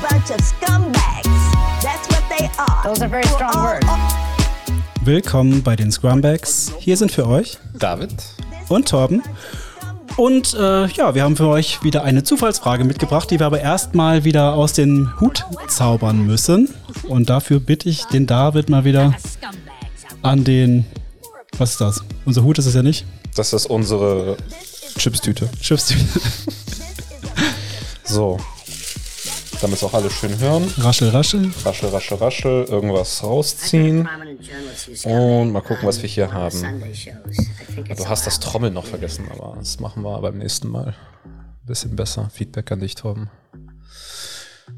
bunch of scumbags. That's what they are. Those are very strong words. Willkommen bei den Scrumbags. Hier sind für euch David. und Torben. Und äh, ja, wir haben für euch wieder eine Zufallsfrage mitgebracht, die wir aber erstmal wieder aus dem Hut zaubern müssen. Und dafür bitte ich den David mal wieder an den. Was ist das? Unser Hut ist es ja nicht. Das ist unsere Chipstüte. Schiffstüte. So. Damit es auch alle schön hören. Raschel, raschel. Raschel, raschel, raschel. Irgendwas rausziehen. Und mal gucken, was wir hier haben. Du hast das Trommeln noch vergessen, aber das machen wir beim nächsten Mal. Ein bisschen besser. Feedback an dich, Torben.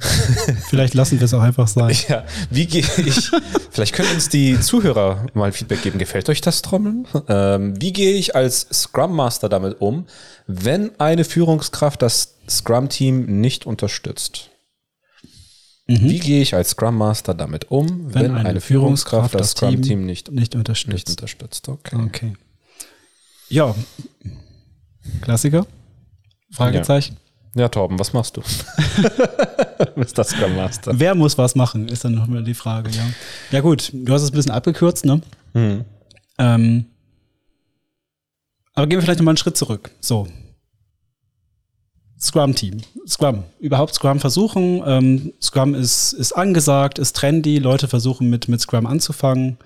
Vielleicht lassen wir es auch einfach sein. Ja, wie gehe ich? Vielleicht können uns die Zuhörer mal Feedback geben. Gefällt euch das Trommeln? Ähm, wie gehe ich als Scrum Master damit um, wenn eine Führungskraft das Scrum-Team nicht unterstützt? Wie gehe ich als Scrum Master damit um, wenn, eine, Führungskraft das Scrum-Team nicht, nicht unterstützt. nicht unterstützt? Okay. Okay. Ja. Klassiker? Fragezeichen. Ja, Torben, was machst du? du bist das Scrum Master. Wer muss was machen, ist dann nochmal die Frage, ja. Ja gut, du hast es ein bisschen abgekürzt, ne? Mhm. Ähm, aber gehen wir vielleicht nochmal einen Schritt zurück. So. Scrum-Team. Scrum. Überhaupt Scrum versuchen. Ähm, Scrum ist, ist angesagt, ist trendy. Leute versuchen mit, mit Scrum anzufangen.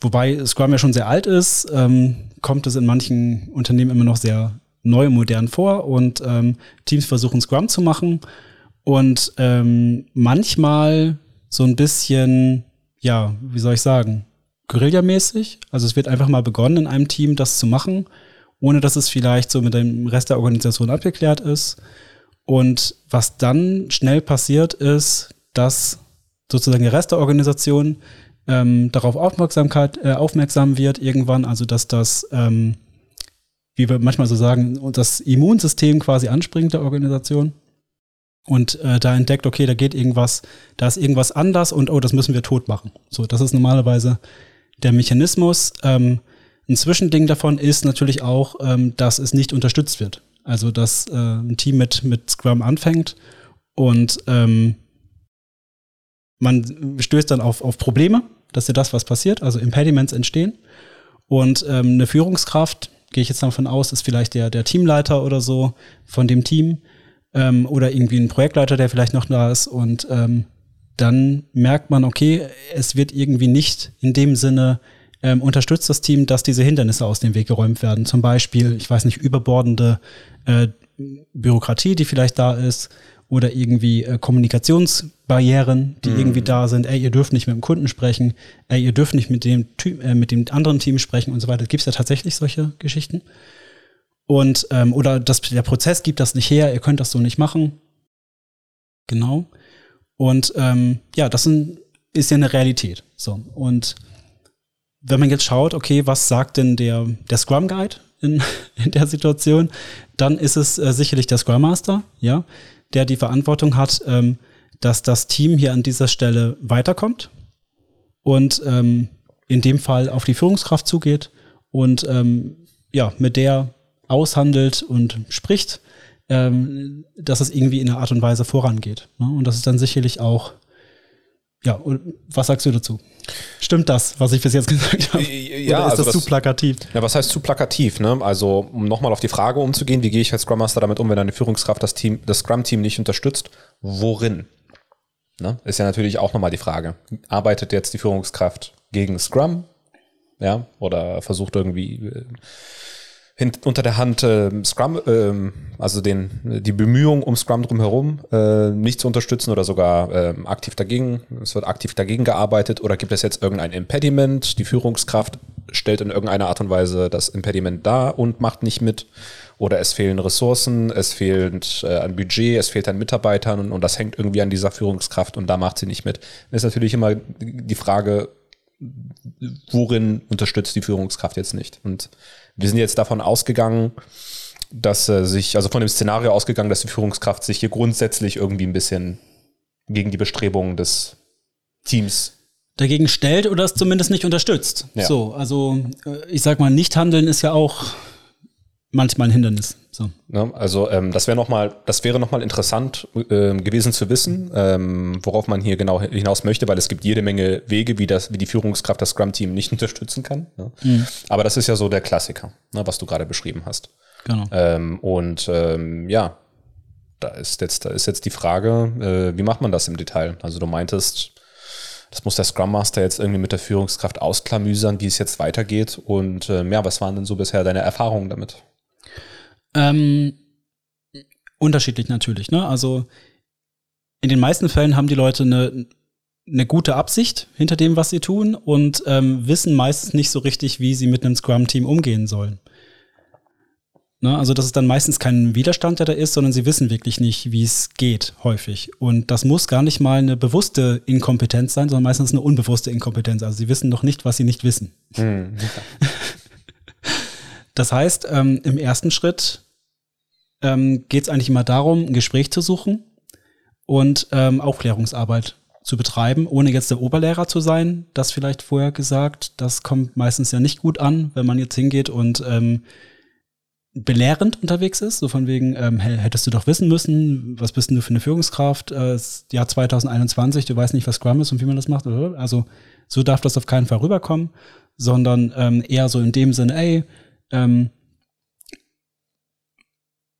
Wobei Scrum ja schon sehr alt ist, ähm, kommt es in manchen Unternehmen immer noch sehr neu und modern vor und ähm, Teams versuchen Scrum zu machen und ähm, manchmal so ein bisschen, ja, wie soll ich sagen, Guerillamäßig. Also es wird einfach mal begonnen, in einem Team das zu machen, ohne dass es vielleicht so mit dem Rest der Organisation abgeklärt ist. Und was dann schnell passiert ist, dass sozusagen der Rest der Organisation ähm, darauf Aufmerksamkeit, äh, aufmerksam wird irgendwann, also dass das, ähm, wie wir manchmal so sagen, das Immunsystem quasi anspringt der Organisation und äh, da entdeckt, okay, da geht irgendwas, da ist irgendwas anders und oh, das müssen wir tot machen. So, das ist normalerweise der Mechanismus. Ähm, ein Zwischending davon ist natürlich auch, ähm, dass es nicht unterstützt wird. Also, dass äh, ein Team mit, mit Scrum anfängt und ähm, man stößt dann auf, auf Probleme, dass ja das, was passiert, also Impediments entstehen. Und ähm, eine Führungskraft, gehe ich jetzt davon aus, ist vielleicht der, der Teamleiter oder so von dem Team ähm, oder irgendwie ein Projektleiter, der vielleicht noch da ist. Und ähm, dann merkt man, okay, es wird irgendwie nicht in dem Sinne ähm, unterstützt das Team, dass diese Hindernisse aus dem Weg geräumt werden. Zum Beispiel, ich weiß nicht, überbordende äh, Bürokratie, die vielleicht da ist, oder irgendwie äh, Kommunikationsbarrieren, die irgendwie da sind. Ey, ihr dürft nicht mit dem Kunden sprechen. Ey, ihr dürft nicht mit dem, Ty äh, mit dem anderen Team sprechen und so weiter. Gibt es ja tatsächlich solche Geschichten? Und, ähm, oder das, der Prozess gibt das nicht her, ihr könnt das so nicht machen. Genau. Und ähm, ja, das sind, ist ja eine Realität. So. Und wenn man jetzt schaut, okay, was sagt denn der, der Scrum Guide in, in der Situation, dann ist es äh, sicherlich der Scrum Master, ja, der die Verantwortung hat, ähm, dass das Team hier an dieser Stelle weiterkommt und ähm, in dem Fall auf die Führungskraft zugeht und ähm, ja, mit der aushandelt und spricht, ähm, dass es irgendwie in einer Art und Weise vorangeht. Ne? Und das ist dann sicherlich auch, ja, und was sagst du dazu? Stimmt das, was ich bis jetzt gesagt habe? Ja, Oder ist also das zu das- plakativ? Ja, was heißt zu plakativ? Ne? Also, um nochmal auf die Frage umzugehen, wie gehe ich als Scrum Master damit um, wenn eine Führungskraft das Team, das Scrum-Team nicht unterstützt? Worin? Ne? Ist ja natürlich auch nochmal die Frage. Arbeitet jetzt die Führungskraft gegen Scrum? Ja, oder versucht irgendwie äh, hin, unter der Hand äh, Scrum, ähm, also den, die Bemühungen um Scrum drumherum äh, nicht zu unterstützen oder sogar ähm, aktiv dagegen, es wird aktiv dagegen gearbeitet oder gibt es jetzt irgendein Impediment, die Führungskraft stellt in irgendeiner Art und Weise das Impediment dar und macht nicht mit oder es fehlen Ressourcen, es fehlt äh, an Budget, es fehlt an Mitarbeitern und, und das hängt irgendwie an dieser Führungskraft und da macht sie nicht mit. Ist natürlich immer die Frage, worin unterstützt die Führungskraft jetzt nicht? Und wir sind jetzt davon ausgegangen, dass äh, sich, also von dem Szenario ausgegangen, dass die Führungskraft sich hier grundsätzlich irgendwie ein bisschen gegen die Bestrebungen des Teams Dagegen stellt oder es zumindest nicht unterstützt. Ja. So, also äh, ich sag mal, nicht handeln ist ja auch manchmal ein Hindernis. So. Ne? Also ähm, das wäre noch mal, das wäre noch mal interessant ähm, gewesen zu wissen, ähm, worauf man hier genau hinaus möchte, weil es gibt jede Menge Wege, wie das, wie die Führungskraft das Scrum-Team nicht unterstützen kann. Ne? Mhm. Aber das ist ja so der Klassiker, ne, was du gerade beschrieben hast. Genau. Ähm, und ähm, ja, da ist jetzt, da ist jetzt die Frage, äh, wie macht man das im Detail? Also du meintest, das muss der Scrum Master jetzt irgendwie mit der Führungskraft ausklamüsern, wie es jetzt weitergeht. Und ähm, ja, was waren denn so bisher deine Erfahrungen damit? Ähm, unterschiedlich natürlich, ne? Also in den meisten Fällen haben die Leute eine, eine gute Absicht hinter dem, was sie tun und ähm, wissen meistens nicht so richtig, wie sie mit einem Scrum-Team umgehen sollen. Ne? Also das ist dann meistens kein Widerstand, der da ist, sondern sie wissen wirklich nicht, wie es geht, häufig. Und das muss gar nicht mal eine bewusste Inkompetenz sein, sondern meistens eine unbewusste Inkompetenz. Also sie wissen noch nicht, was sie nicht wissen. Hm. Das heißt, ähm, im ersten Schritt ähm, geht es eigentlich immer darum, ein Gespräch zu suchen und ähm, Aufklärungsarbeit zu betreiben, ohne jetzt der Oberlehrer zu sein. Das vielleicht vorher gesagt. Das kommt meistens ja nicht gut an, wenn man jetzt hingeht und ähm, belehrend unterwegs ist, so von wegen, ähm, hättest du doch wissen müssen, was bist denn du für eine Führungskraft, äh, Jahr 2021, du weißt nicht, was Scrum ist und wie man das macht? Also so darf das auf keinen Fall rüberkommen, sondern ähm, eher so in dem Sinne, ey, ähm,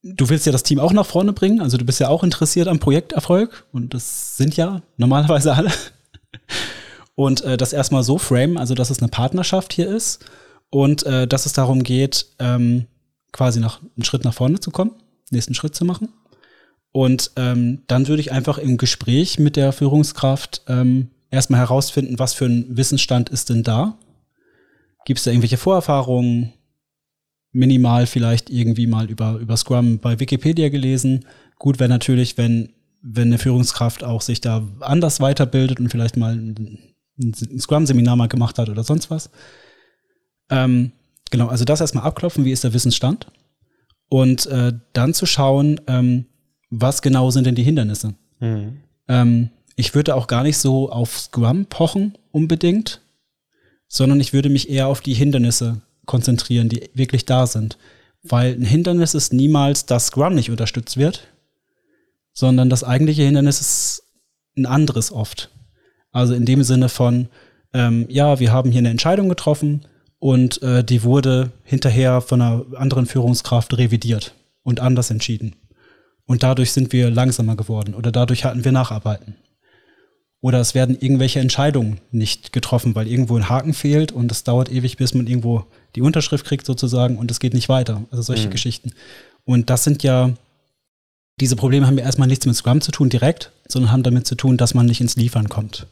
du willst ja das Team auch nach vorne bringen, also du bist ja auch interessiert am Projekterfolg und das sind ja normalerweise alle. Und äh, das erstmal so frame, also dass es eine Partnerschaft hier ist und äh, dass es darum geht, ähm, quasi noch einen Schritt nach vorne zu kommen, nächsten Schritt zu machen. Und ähm, dann würde ich einfach im Gespräch mit der Führungskraft ähm, erstmal herausfinden, was für ein Wissensstand ist denn da. Gibt es da irgendwelche Vorerfahrungen? Minimal vielleicht irgendwie mal über, über Scrum bei Wikipedia gelesen. Gut wäre natürlich, wenn, wenn eine Führungskraft auch sich da anders weiterbildet und vielleicht mal ein, ein Scrum-Seminar mal gemacht hat oder sonst was. Ähm, Genau, also das erstmal abklopfen, wie ist der Wissensstand? Und äh, dann zu schauen, ähm, was genau sind denn die Hindernisse? Mhm. Ähm, ich würde auch gar nicht so auf Scrum pochen unbedingt, sondern ich würde mich eher auf die Hindernisse konzentrieren, die wirklich da sind. Weil ein Hindernis ist niemals, dass Scrum nicht unterstützt wird, sondern das eigentliche Hindernis ist ein anderes oft. Also in dem Sinne von, ähm, ja, wir haben hier eine Entscheidung getroffen, und äh, die wurde hinterher von einer anderen Führungskraft revidiert und anders entschieden. Und dadurch sind wir langsamer geworden oder dadurch hatten wir Nacharbeiten. Oder es werden irgendwelche Entscheidungen nicht getroffen, weil irgendwo ein Haken fehlt und es dauert ewig, bis man irgendwo die Unterschrift kriegt sozusagen und es geht nicht weiter. Also solche mhm. Geschichten. Und das sind ja, diese Probleme haben ja erstmal nichts mit Scrum zu tun direkt, sondern haben damit zu tun, dass man nicht ins Liefern kommt.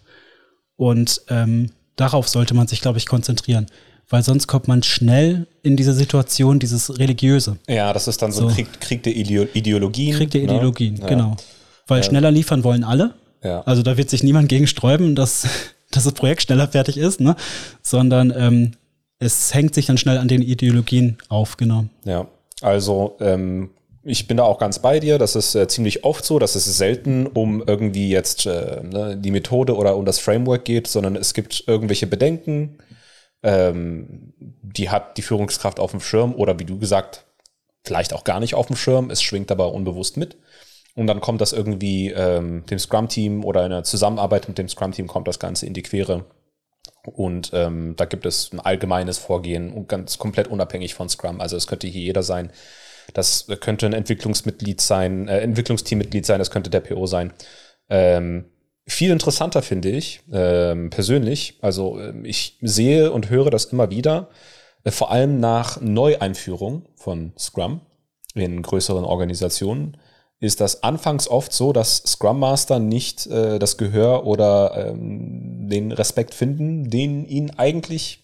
Und ähm, darauf sollte man sich, glaube ich, konzentrieren weil sonst kommt man schnell in diese Situation, dieses Religiöse. Ja, das ist dann so, so. Krieg, Krieg der Ideologien. Krieg der ne? Ideologien, ne? genau. Weil ja. schneller liefern wollen alle. Ja. Also da wird sich niemand gegen sträuben, dass, dass das Projekt schneller fertig ist, ne? sondern ähm, es hängt sich dann schnell an den Ideologien auf, genau. Ja, also ähm, ich bin da auch ganz bei dir. Das ist äh, ziemlich oft so, dass es selten um irgendwie jetzt äh, ne, die Methode oder um das Framework geht, sondern es gibt irgendwelche Bedenken, ähm, die hat die Führungskraft auf dem Schirm oder wie du gesagt, vielleicht auch gar nicht auf dem Schirm, es schwingt aber unbewusst mit. Und dann kommt das irgendwie ähm, dem Scrum-Team oder in der Zusammenarbeit mit dem Scrum-Team kommt das Ganze in die Quere. Und ähm, da gibt es ein allgemeines Vorgehen und ganz komplett unabhängig von Scrum. Also es könnte hier jeder sein. Das könnte ein Entwicklungsmitglied sein, äh, Entwicklungsteammitglied sein, das könnte der PO sein. Ähm, viel interessanter finde ich ähm, persönlich. Also ähm, ich sehe und höre das immer wieder, äh, vor allem nach Neueinführung von Scrum in größeren Organisationen, ist das anfangs oft so, dass Scrum Master nicht äh, das Gehör oder ähm, den Respekt finden, den ihnen eigentlich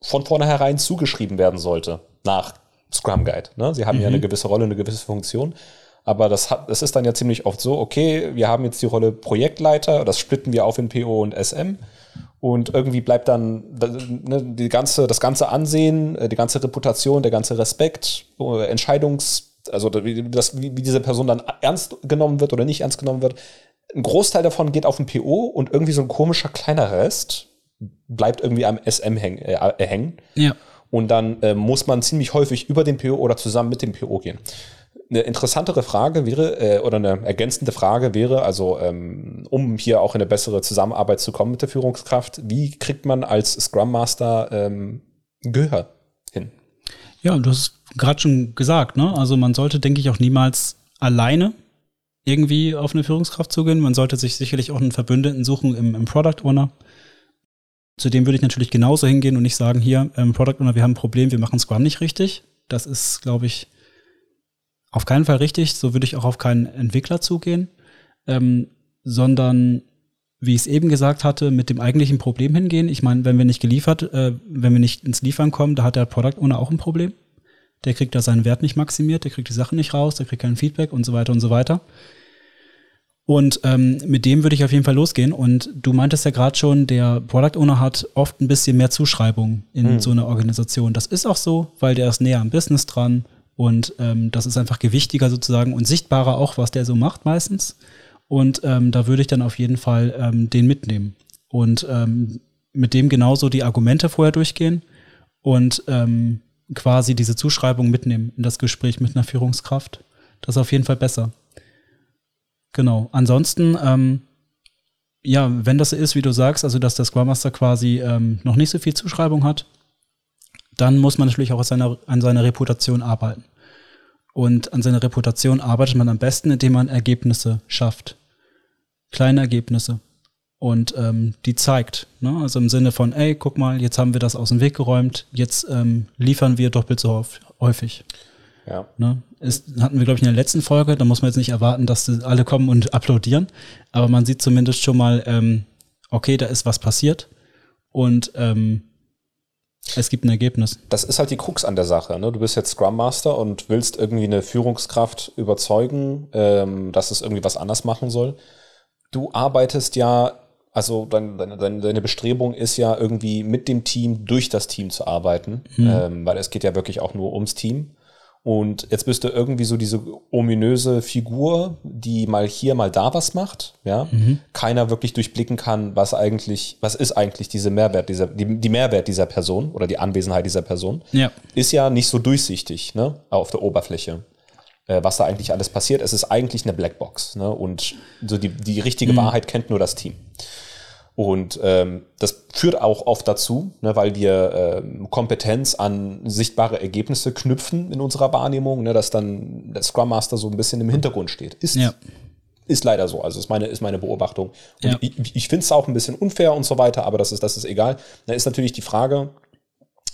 von vornherein zugeschrieben werden sollte nach Scrum Guide. Ne? Sie haben mhm. ja eine gewisse Rolle, eine gewisse Funktion. Aber das, hat, das ist dann ja ziemlich oft so, okay, wir haben jetzt die Rolle Projektleiter, das splitten wir auf in PO und SM. Und irgendwie bleibt dann ne, die ganze, das ganze Ansehen, äh, die ganze Reputation, der ganze Respekt, äh, Entscheidungs, also wie, das, wie, wie diese Person dann ernst genommen wird oder nicht ernst genommen wird. Ein Großteil davon geht auf den PO und irgendwie so ein komischer kleiner Rest bleibt irgendwie am SM häng, äh, hängen. Ja. Und dann äh, muss man ziemlich häufig über den PO oder zusammen mit dem PO gehen. Eine interessantere Frage wäre, äh, oder eine ergänzende Frage wäre, also ähm, um hier auch in eine bessere Zusammenarbeit zu kommen mit der Führungskraft, wie kriegt man als Scrum Master ähm, Gehör? Ja, du hast gerade schon gesagt, ne? Also man sollte, denke ich, auch niemals alleine irgendwie auf eine Führungskraft zugehen. Man sollte sich sicherlich auch einen Verbündeten suchen im, im Product Owner. Zu dem würde ich natürlich genauso hingehen und nicht sagen, hier, ähm, Product Owner, wir haben ein Problem, wir machen Scrum nicht richtig. Das ist, glaube ich, auf keinen Fall richtig. So würde ich auch auf keinen Entwickler zugehen, ähm, sondern wie ich es eben gesagt hatte, mit dem eigentlichen Problem hingehen. Ich meine, wenn wir nicht geliefert, äh, wenn wir nicht ins Liefern kommen, da hat der Product Owner auch ein Problem. Der kriegt da seinen Wert nicht maximiert, der kriegt die Sachen nicht raus, der kriegt kein Feedback und so weiter und so weiter. Und ähm, mit dem würde ich auf jeden Fall losgehen. Und du meintest ja gerade schon, der Product Owner hat oft ein bisschen mehr Zuschreibung in mhm. so einer Organisation. Das ist auch so, weil der ist näher am Business dran und ähm, das ist einfach gewichtiger sozusagen und sichtbarer auch, was der so macht meistens. Und ähm, da würde ich dann auf jeden Fall ähm, den mitnehmen und ähm, mit dem genauso die Argumente vorher durchgehen und ähm, quasi diese Zuschreibung mitnehmen in das Gespräch mit einer Führungskraft. Das ist auf jeden Fall besser. Genau. Ansonsten, ähm, ja, wenn das so ist, wie du sagst, also dass der Scrum Master quasi ähm, noch nicht so viel Zuschreibung hat, dann muss man natürlich auch an seiner, an seiner Reputation arbeiten. Und an seiner Reputation arbeitet man am besten, indem man Ergebnisse schafft. Kleine Ergebnisse. Und ähm, die zeigt. Ne? Also im Sinne von, ey, guck mal, jetzt haben wir das aus dem Weg geräumt, jetzt ähm, liefern wir doppelt so häufig. Ja. Ne? Ist, hatten wir, glaube ich, in der letzten Folge, da muss man jetzt nicht erwarten, dass alle kommen und applaudieren, aber man sieht zumindest schon mal, ähm, okay, da ist was passiert und ähm, es gibt ein Ergebnis. Das ist halt die Krux an der Sache. Ne? Du bist jetzt Scrum Master und willst irgendwie eine Führungskraft überzeugen, ähm, dass es irgendwie was anders machen soll. Du arbeitest ja, also dein, deine, deine Bestrebung ist ja irgendwie mit dem Team durch das Team zu arbeiten, mhm. ähm, weil es geht ja wirklich auch nur ums Team. Und jetzt bist du irgendwie so diese ominöse Figur, die mal hier, mal da was macht, ja. Mhm. Keiner wirklich durchblicken kann, was eigentlich, was ist eigentlich diese Mehrwert dieser, die, die Mehrwert dieser Person oder die Anwesenheit dieser Person. Ja. Ist ja nicht so durchsichtig, ne, auf der Oberfläche. Äh, was da eigentlich alles passiert. Es ist eigentlich eine Blackbox, ne, und so die, die richtige mhm. Wahrheit kennt nur das Team. Und ähm, das führt auch oft dazu, ne, weil wir ähm, Kompetenz an sichtbare Ergebnisse knüpfen in unserer Wahrnehmung, ne, dass dann der Scrum Master so ein bisschen im Hintergrund steht. Ist, ja. ist leider so. Also ist meine, ist meine Beobachtung. Und ja. ich, ich finde es auch ein bisschen unfair und so weiter, aber das ist, das ist egal. Da ist natürlich die Frage,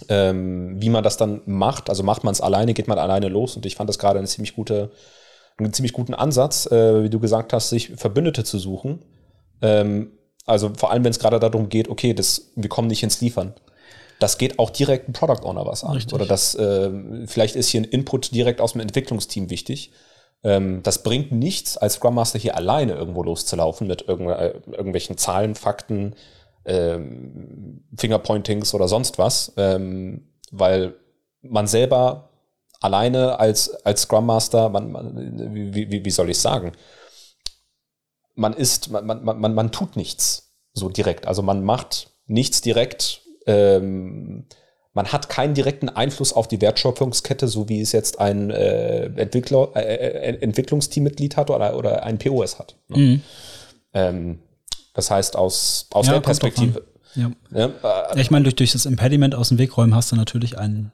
ähm, wie man das dann macht. Also macht man es alleine, geht man alleine los. Und ich fand das gerade eine ziemlich gute, einen ziemlich guten Ansatz, äh, wie du gesagt hast, sich Verbündete zu suchen. Ähm, also vor allem, wenn es gerade darum geht, okay, das, wir kommen nicht ins Liefern. Das geht auch direkt ein Product Owner was an. Richtig. Oder das, äh, vielleicht ist hier ein Input direkt aus dem Entwicklungsteam wichtig. Ähm, das bringt nichts, als Scrum Master hier alleine irgendwo loszulaufen mit irgendw äh, irgendwelchen Zahlen, Fakten, ähm, Fingerpointings oder sonst was, ähm, weil man selber alleine als, als Scrum Master, man, man, wie, wie, wie soll ich sagen, man ist, man, man, man, man tut nichts so direkt. Also man macht nichts direkt. Ähm, man hat keinen direkten Einfluss auf die Wertschöpfungskette, so wie es jetzt ein äh, Entwickler, äh, äh Entwicklungsteammitglied hat oder, oder ein POS hat. Ne? Mhm. Ähm, das heißt, aus, aus ja, der Perspektive. Ja. Ja, äh, ich meine, durch, durch das Impediment aus dem Weg räumen hast du natürlich einen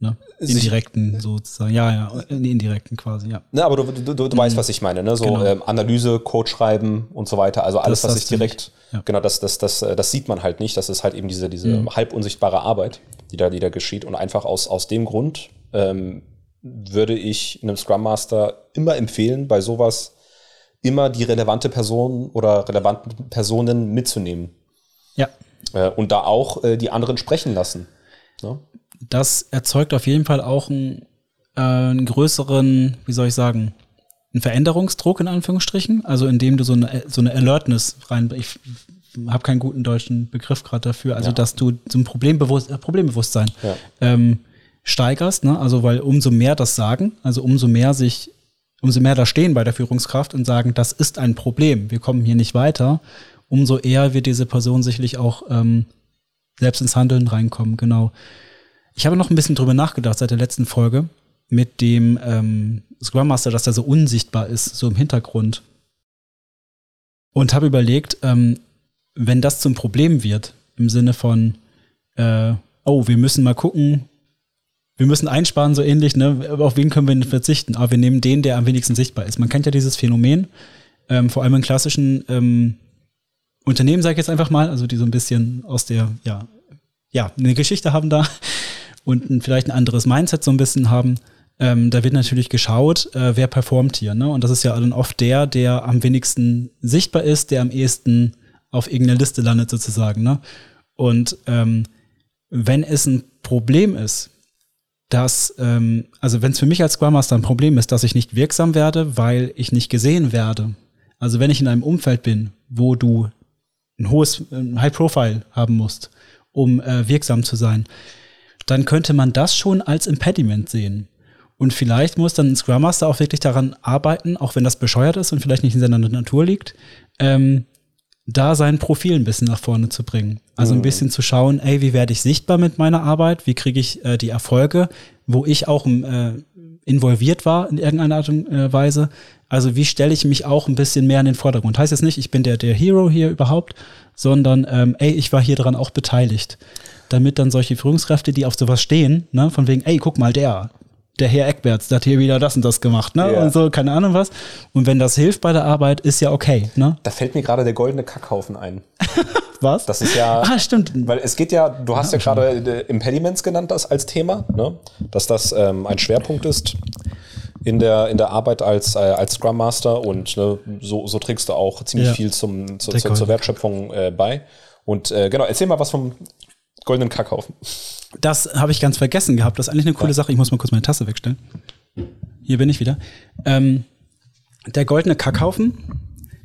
Ne? Indirekten sozusagen. Ja, ja, indirekten quasi, ja. Ne, aber du, du, du, du mhm. weißt, was ich meine, ne? So genau. ähm, Analyse, Code schreiben und so weiter. Also alles, das was ich direkt, ja. genau, das, das, das, äh, das sieht man halt nicht. Das ist halt eben diese, diese mhm. halb unsichtbare Arbeit, die da, die da geschieht. Und einfach aus, aus dem Grund ähm, würde ich einem Scrum Master immer empfehlen, bei sowas immer die relevante Person oder relevanten Personen mitzunehmen. Ja. Äh, und da auch äh, die anderen sprechen lassen. Ne? das erzeugt auf jeden Fall auch einen, äh, einen größeren, wie soll ich sagen, einen Veränderungsdruck in Anführungsstrichen, also indem du so eine, so eine Alertness rein, ich habe keinen guten deutschen Begriff gerade dafür, also ja. dass du so ein Problembewusst, äh, Problembewusstsein ja. ähm, steigerst, ne? also weil umso mehr das sagen, also umso mehr sich, umso mehr da stehen bei der Führungskraft und sagen, das ist ein Problem, wir kommen hier nicht weiter, umso eher wird diese Person sicherlich auch ähm, selbst ins Handeln reinkommen, genau. Ich habe noch ein bisschen drüber nachgedacht seit der letzten Folge mit dem ähm, Scrum Master, dass der so unsichtbar ist, so im Hintergrund. Und habe überlegt, ähm, wenn das zum Problem wird, im Sinne von, äh, oh, wir müssen mal gucken, wir müssen einsparen, so ähnlich, ne? Auf wen können wir denn verzichten? Aber wir nehmen den, der am wenigsten sichtbar ist. Man kennt ja dieses Phänomen, ähm, vor allem in klassischen ähm, Unternehmen, sage ich jetzt einfach mal, also die so ein bisschen aus der, ja, ja, eine Geschichte haben da und ein, vielleicht ein anderes Mindset so ein bisschen haben. Ähm, da wird natürlich geschaut, äh, wer performt hier. Ne? Und das ist ja dann oft der, der am wenigsten sichtbar ist, der am ehesten auf irgendeiner Liste landet sozusagen. Ne? Und ähm, wenn es ein Problem ist, dass, ähm, also wenn es für mich als Scrum Master ein Problem ist, dass ich nicht wirksam werde, weil ich nicht gesehen werde. Also wenn ich in einem Umfeld bin, wo du ein hohes ein High Profile haben musst, um äh, wirksam zu sein, dann könnte man das schon als Impediment sehen. Und vielleicht muss dann ein Scrum Master auch wirklich daran arbeiten, auch wenn das bescheuert ist und vielleicht nicht in seiner Natur liegt, ähm, da sein Profil ein bisschen nach vorne zu bringen. Also ein bisschen zu schauen, ey, wie werde ich sichtbar mit meiner Arbeit? Wie kriege ich äh, die Erfolge, wo ich auch äh, involviert war in irgendeiner Art und äh, Weise? Also wie stelle ich mich auch ein bisschen mehr in den Vordergrund? Heißt jetzt nicht, ich bin der, der Hero hier überhaupt, sondern ähm, ey, ich war hier dran auch beteiligt. Damit dann solche Führungskräfte, die auf sowas stehen, ne, von wegen, ey, guck mal, der, der Herr Eckberts, der hat hier wieder das und das gemacht, ne? Ja. Und so, keine Ahnung was. Und wenn das hilft bei der Arbeit, ist ja okay, ne? Da fällt mir gerade der goldene Kackhaufen ein. Was? Das ist ja. ah, stimmt. Weil es geht ja, du hast ja gerade äh, Impediments genannt das als Thema, ne? dass das ähm, ein Schwerpunkt ist in der, in der Arbeit als, äh, als Scrum Master und ne, so, so trägst du auch ziemlich Ja. viel zum, zu, zur, Wertschöpfung äh, bei. Und äh, genau, erzähl mal was vom goldenen Kackhaufen. Das habe ich ganz vergessen gehabt. Das ist eigentlich eine coole Sache. Ich muss mal kurz meine Tasse wegstellen. Hier bin ich wieder. Ähm, der goldene Kackhaufen,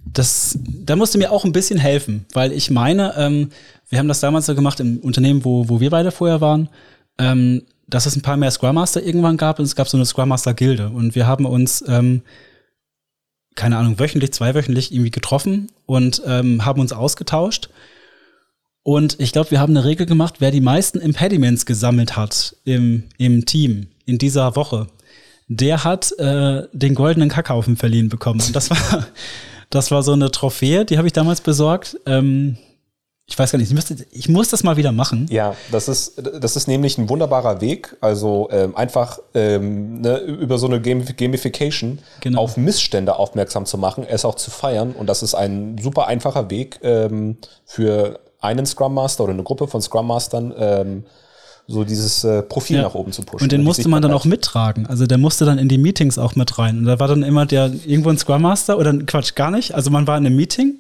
das, da musste mir auch ein bisschen helfen, weil ich meine, ähm, wir haben das damals so gemacht im Unternehmen, wo, wo wir beide vorher waren, ähm, dass es ein paar mehr Scrum Master irgendwann gab und es gab so eine Scrum Master Gilde und wir haben uns ähm, keine Ahnung, wöchentlich, zweiwöchentlich irgendwie getroffen und ähm, haben uns ausgetauscht. Und ich glaube, wir haben eine Regel gemacht, wer die meisten Impediments gesammelt hat im, im Team in dieser Woche, der hat äh, den goldenen Kackhaufen verliehen bekommen. Und das war, das war so eine Trophäe, die habe ich damals besorgt. Ähm, ich weiß gar nicht, ich, müsste, ich muss das mal wieder machen. Ja, das ist, das ist nämlich ein wunderbarer Weg, also ähm, einfach ähm, ne, über so eine Gamification Genau. auf Missstände aufmerksam zu machen, es auch zu feiern. Und das ist ein super einfacher Weg ähm, für einen Scrum Master oder eine Gruppe von Scrum Mastern, ähm, so dieses äh, Profil Ja. nach oben zu pushen. Und den musste man dann auch mittragen. Also der musste dann in die Meetings auch mit rein. Und da war dann immer der irgendwo ein Scrum Master oder Quatsch, gar nicht. Also man war in einem Meeting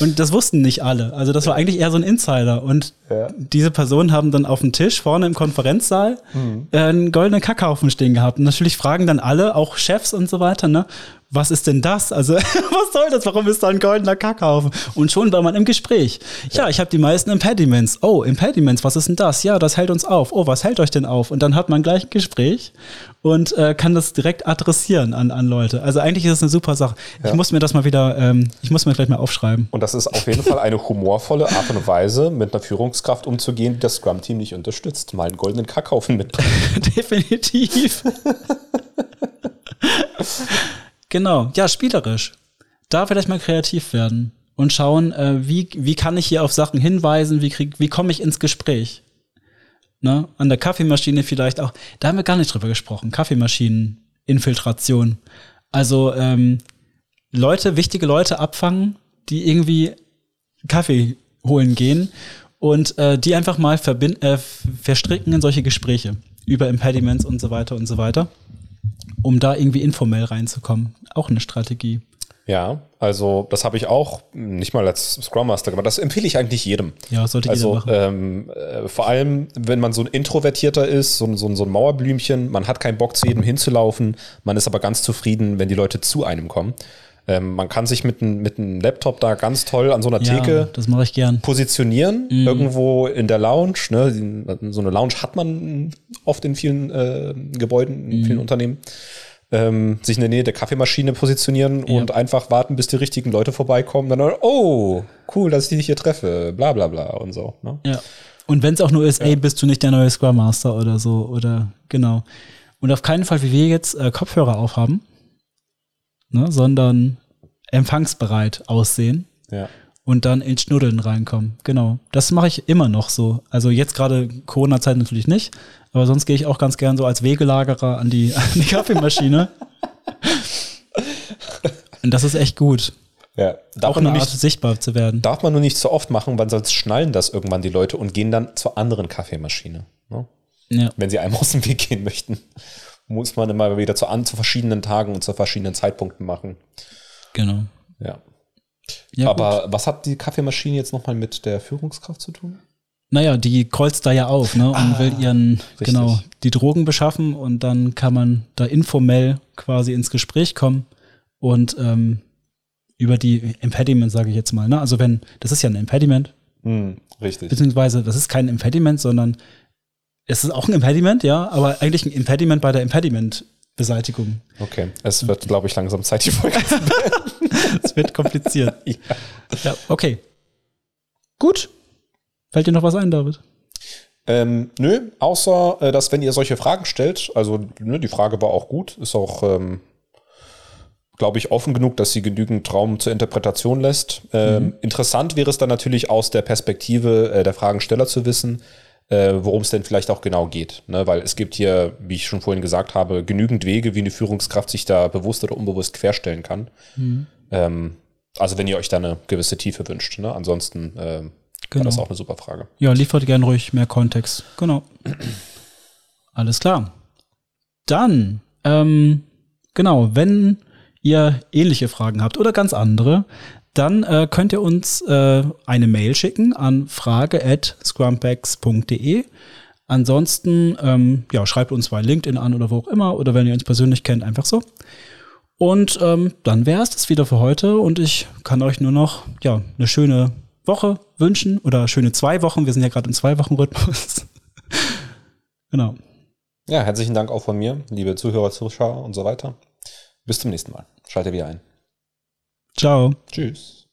und das wussten nicht alle. Also das war eigentlich eher so ein Insider. Und Ja. diese Personen haben dann auf dem Tisch vorne im Konferenzsaal Mhm. äh, einen goldenen Kackhaufen stehen gehabt. Und natürlich fragen dann alle, auch Chefs und so weiter, ne? Was ist denn das? Also, was soll das? Warum ist da ein goldener Kackhaufen? Und schon war man im Gespräch. Ja, ich habe die meisten Impediments. Oh, Impediments, was ist denn das? Ja, das hält uns auf. Oh, was hält euch denn auf? Und dann hat man gleich ein Gespräch und äh, kann das direkt adressieren an, an Leute. Also eigentlich ist es eine super Sache. Ich muss mir das mal wieder, ähm, ich muss mir gleich mal aufschreiben. Und das ist auf jeden Fall eine humorvolle Art und Weise, mit einer Führungskraft umzugehen, die das Scrum-Team nicht unterstützt. Mal einen goldenen Kackhaufen mit. Definitiv. genau. Ja, spielerisch. Da vielleicht mal kreativ werden und schauen, äh, wie, wie kann ich hier auf Sachen hinweisen, wie, wie komme ich ins Gespräch. Ne? An der Kaffeemaschine vielleicht auch. Da haben wir gar nicht drüber gesprochen. Kaffeemashinen-Infiltration. Also ähm, Leute, wichtige Leute abfangen, die irgendwie Kaffee holen gehen und äh, die einfach mal verbind äh, verstricken in solche Gespräche über Impediments und so weiter und so weiter, um da irgendwie informell reinzukommen. Auch eine Strategie. Ja, also das habe ich auch nicht mal als Scrum Master gemacht. Das empfehle ich eigentlich jedem. Ja, sollte Also jeder machen. ähm, äh, vor allem, wenn man so ein Introvertierter ist, so, so, so ein Mauerblümchen, man hat keinen Bock zu jedem hinzulaufen, man ist aber ganz zufrieden, wenn die Leute zu einem kommen. Ähm, man kann sich mit einem mit einem Laptop da ganz toll an so einer ja, Theke das mache ich gern. positionieren, irgendwo in der Lounge. Ne? So eine Lounge hat man oft in vielen äh, Gebäuden, in vielen Unternehmen. Ähm, sich in der Nähe der Kaffeemaschine positionieren und einfach warten, bis die richtigen Leute vorbeikommen. Dann, oh, cool, dass ich dich hier treffe, bla bla bla und so. Ne? Ja. Und wenn es auch nur ist, ey, bist du nicht der neue Scrum Master oder so, oder genau. Und auf keinen Fall, wie wir jetzt äh, Kopfhörer aufhaben, ne, sondern empfangsbereit aussehen Ja. und dann ins Schnuddeln reinkommen. Genau. Das mache ich immer noch so. Also jetzt gerade Corona-Zeit natürlich nicht, aber sonst gehe ich auch ganz gern so als Wegelagerer an die, an die Kaffeemaschine. und das ist echt gut. ja. Darf, Auch man eine nur Art, nicht, sichtbar zu werden. darf man nur nicht so oft machen, weil sonst schnallen das irgendwann die Leute und gehen dann zur anderen Kaffeemaschine. Ne? Ja. Wenn sie einem aus dem Weg gehen möchten, muss man immer wieder zu, an, zu verschiedenen Tagen und zu verschiedenen Zeitpunkten machen. Genau. Ja. Ja, gut. Aber was hat die Kaffeemaschine jetzt nochmal mit der Führungskraft zu tun? Naja, die kreuzt da ja auf, ne? Und Ah, will ihren, richtig. genau, die Drogen beschaffen und dann kann man da informell quasi ins Gespräch kommen und ähm, über die Impediment, sage ich jetzt mal, ne? Also wenn, das ist ja ein Impediment, Hm, richtig. beziehungsweise das ist kein Impediment, sondern es ist auch ein Impediment, ja, aber eigentlich ein Impediment bei der Impediment-Beseitigung. Okay. Es wird, glaube ich, langsam Zeit, die Folge zu Es wird kompliziert. Ja. ja, okay. Gut. Fällt dir noch was ein, David? Ähm, nö, außer, äh, dass wenn ihr solche Fragen stellt, also ne, die Frage war auch gut, ist auch, ähm, glaube ich, offen genug, dass sie genügend Raum zur Interpretation lässt. Ähm, Interessant wäre es dann natürlich aus der Perspektive äh, der Fragensteller zu wissen, äh, worum es denn vielleicht auch genau geht. Ne? Weil es gibt hier, wie ich schon vorhin gesagt habe, genügend Wege, wie eine Führungskraft sich da bewusst oder unbewusst querstellen kann. Ähm, also wenn ihr euch da eine gewisse Tiefe wünscht. Ne? Ansonsten war Genau. das auch eine super Frage. Ja, liefert gern ruhig mehr Kontext. Genau. Alles klar. Dann, ähm, genau, wenn ihr ähnliche Fragen habt oder ganz andere, dann äh, könnt ihr uns äh, eine Mail schicken an frage.scrumpex.de. Ansonsten, ähm, ja, schreibt uns bei LinkedIn an oder wo auch immer oder wenn ihr uns persönlich kennt, einfach so. Und ähm, dann wäre es das wieder für heute und ich kann euch nur noch ja eine schöne Woche wünschen oder schöne zwei Wochen. Wir sind ja gerade im zwei Wochen Rhythmus. genau. Ja, herzlichen Dank auch von mir, liebe Zuhörer, Zuschauer und so weiter. Bis zum nächsten Mal. Schalte wieder ein. Ciao. Tschüss.